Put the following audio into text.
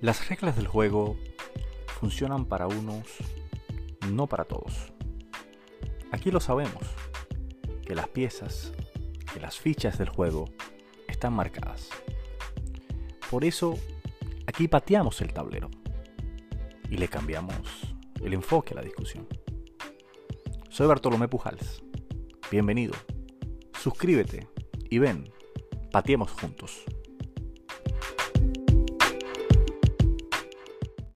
Las reglas del juego funcionan para unos, no para todos. Aquí lo sabemos, que las piezas, que las fichas del juego están marcadas. Por eso, aquí pateamos el tablero y le cambiamos el enfoque a la discusión. Soy Bartolomé Pujals. Bienvenido. Suscríbete y ven, pateemos juntos.